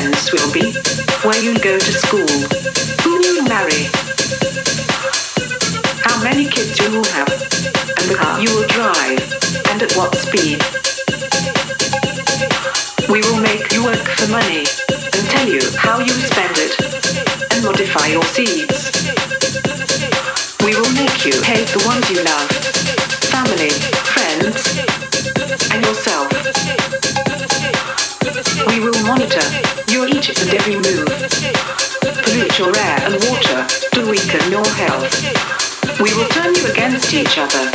friends will be, where you go to school, who you marry, how many kids you will have, and the car you will drive, and at what speed. We will make you work for money and tell you how you spend it and modify your seeds. We will make you hate the ones you love, every move, pollute your air and water to weaken your health. We will turn you against each other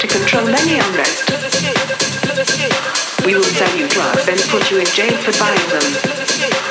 to control any unrest. We will sell you drugs and put you in jail for buying them.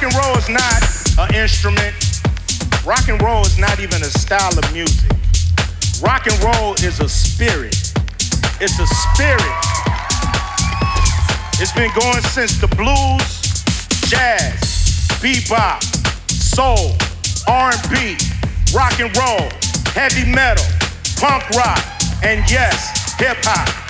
rock and roll is not an instrument. Rock and roll is not even a style of music. Rock and roll is a spirit. It's a spirit. It's been going since the blues, jazz, bebop, soul, R&B, rock and roll, heavy metal, punk rock, and yes, hip hop.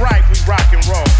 Right we rock and roll.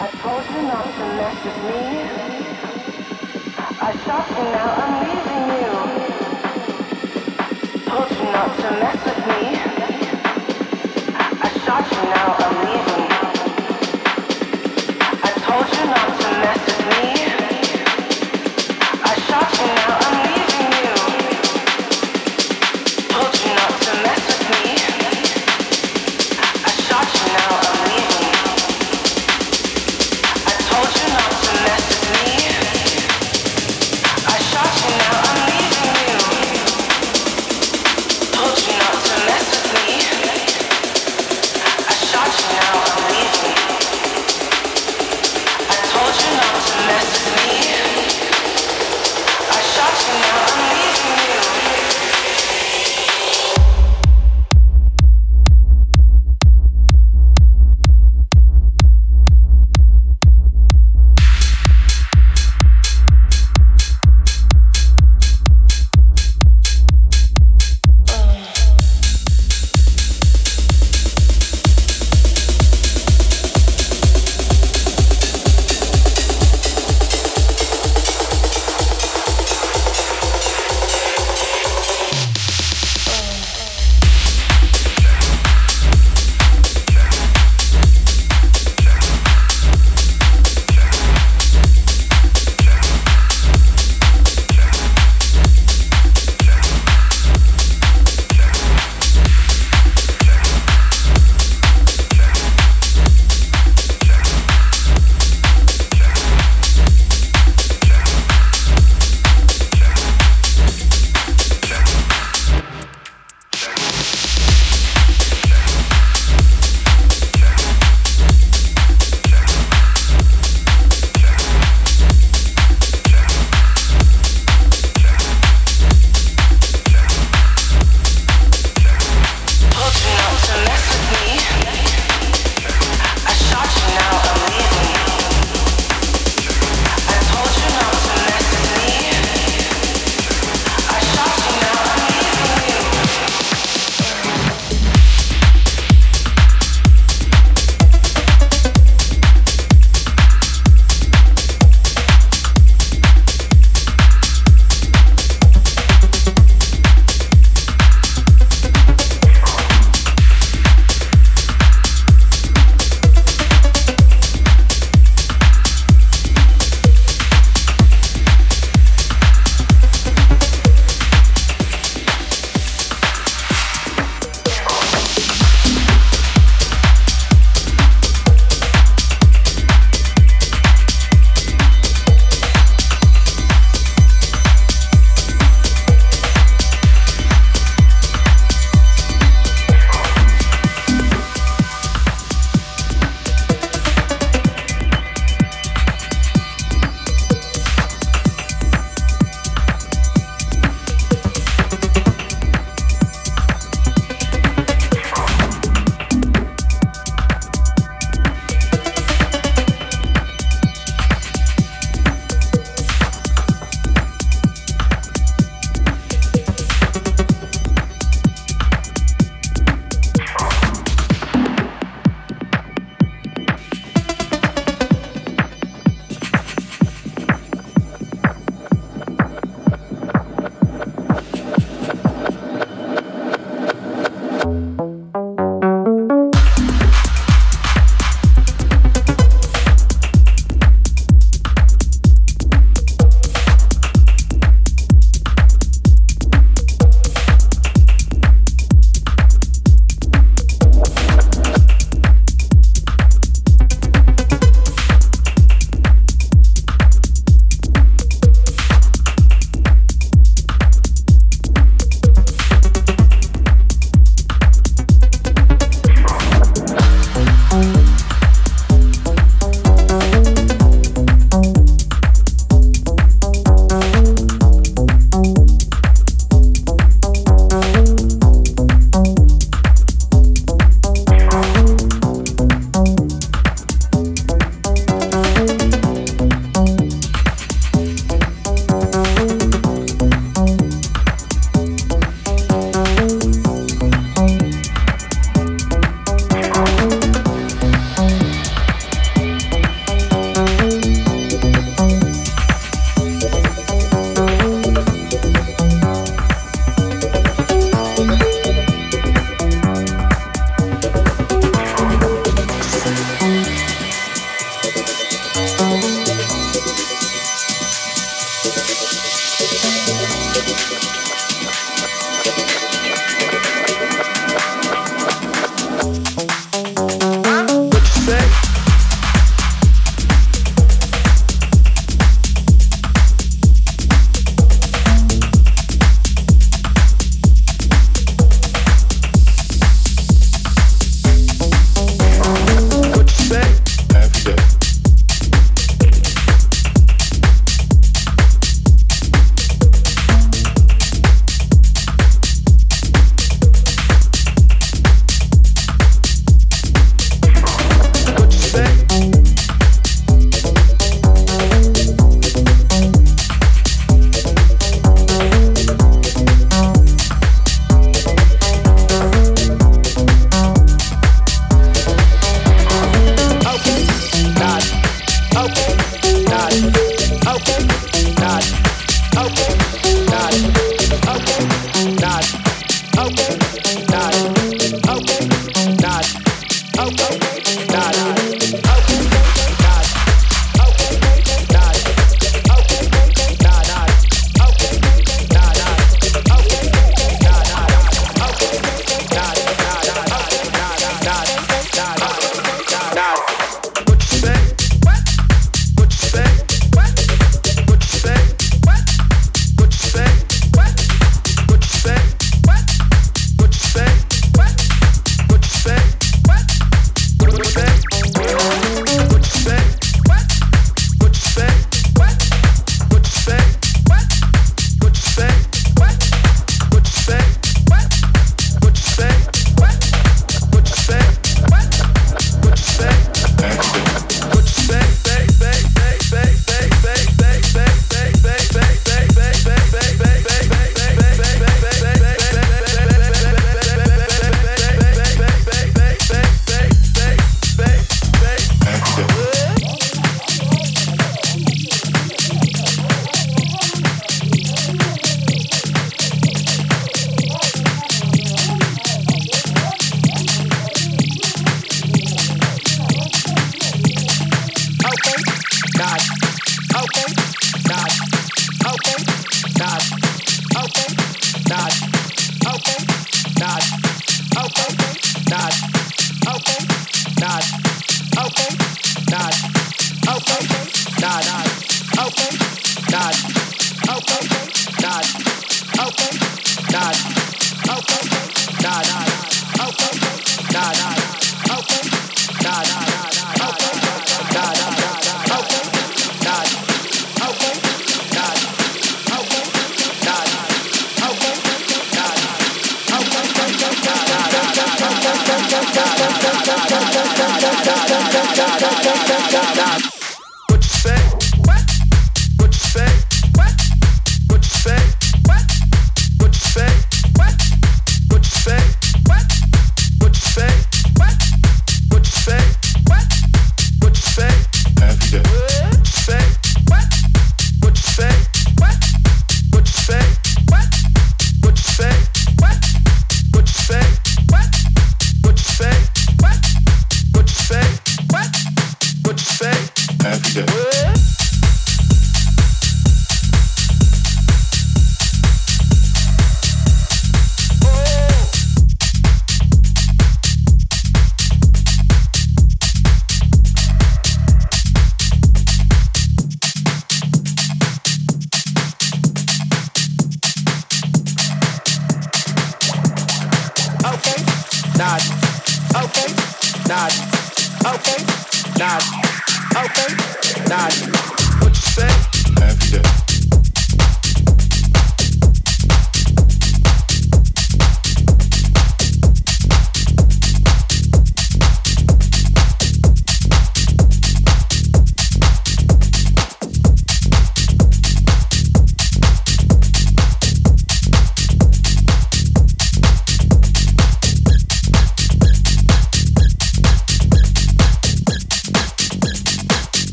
I told you not to mess with me. I shot you, now I'm leaving you. Told you not to mess with me. I shot you, now I'm leaving. I told you not to mess with me.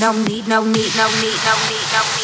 No need, no need, no need, no need, no need.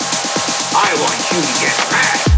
I want you to get mad.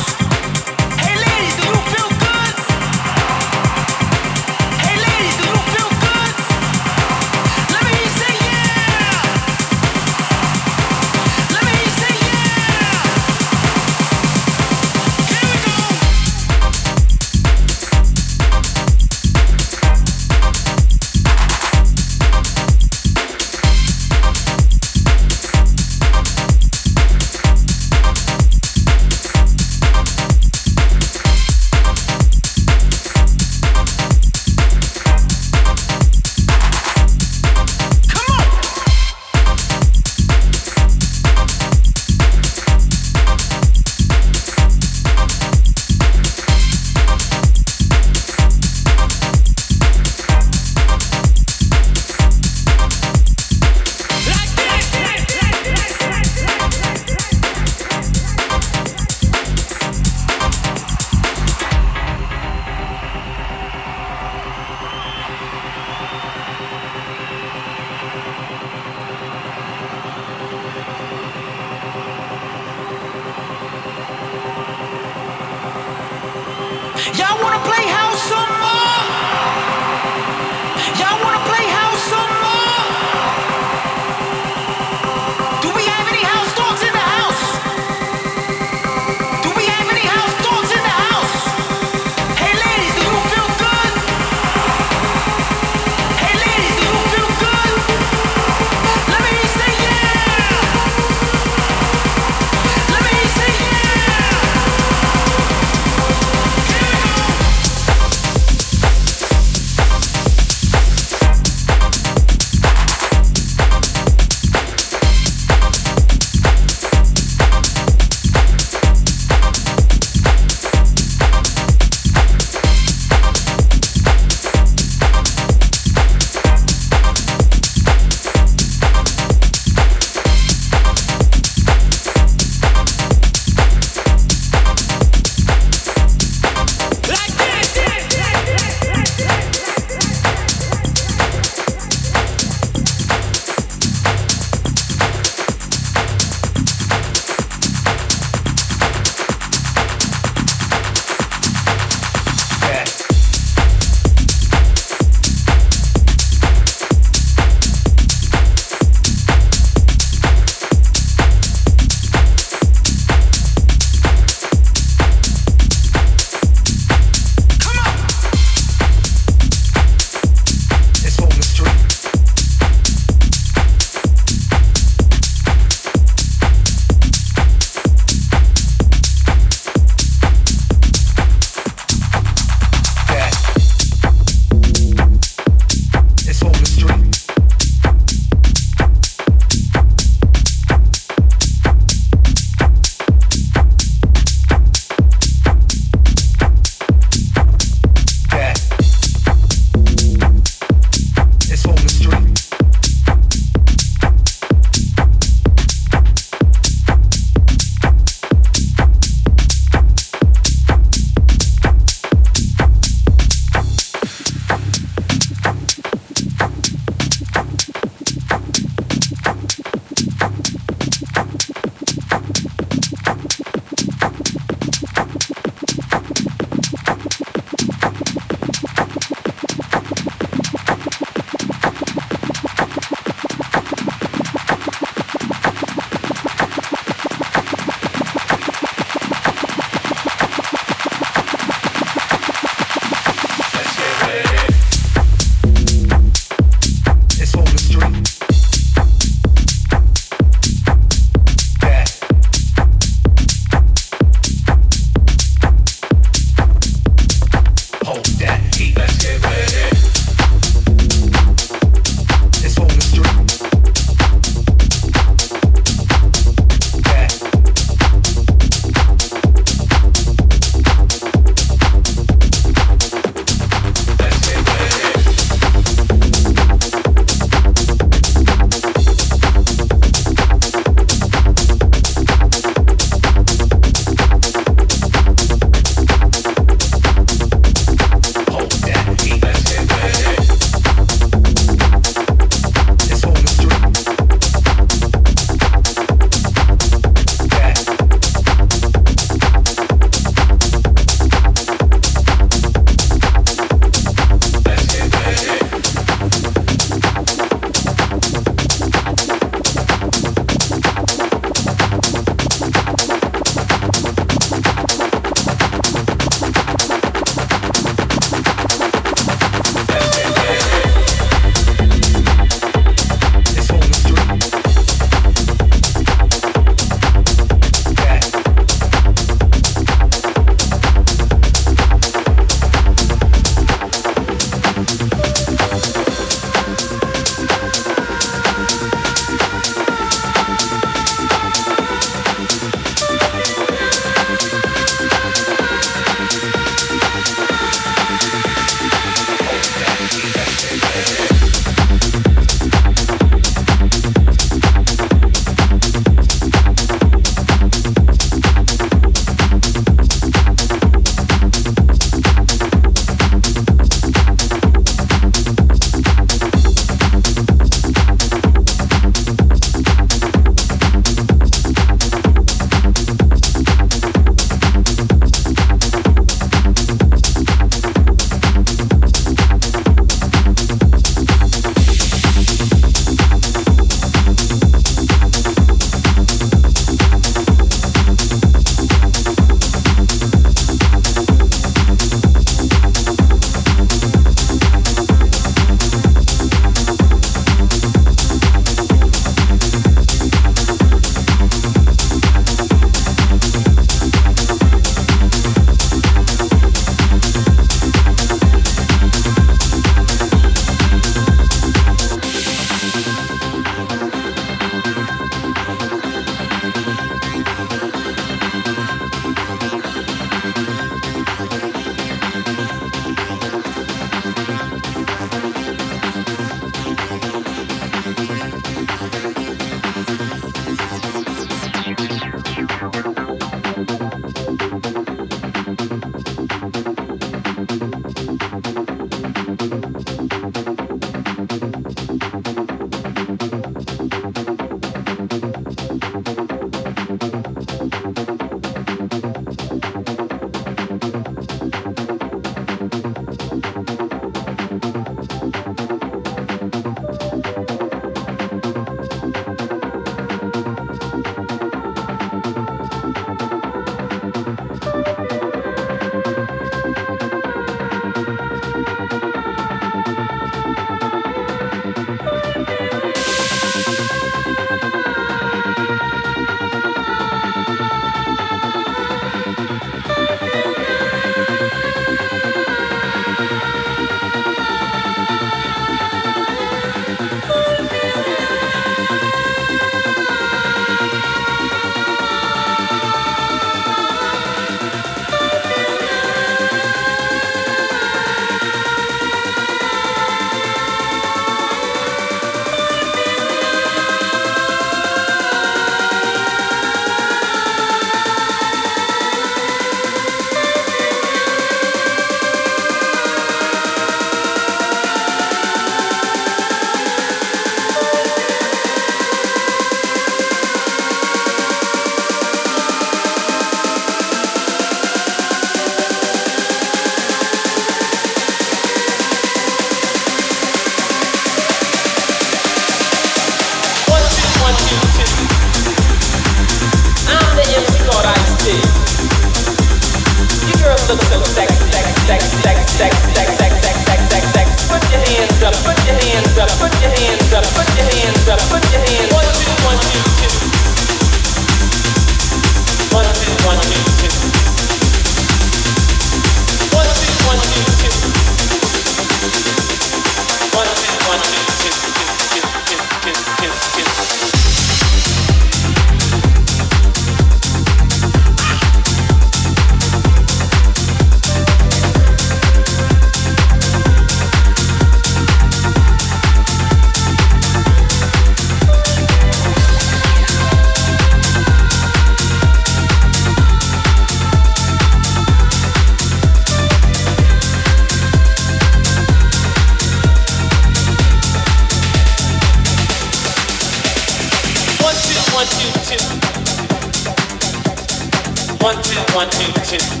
Look so sexy,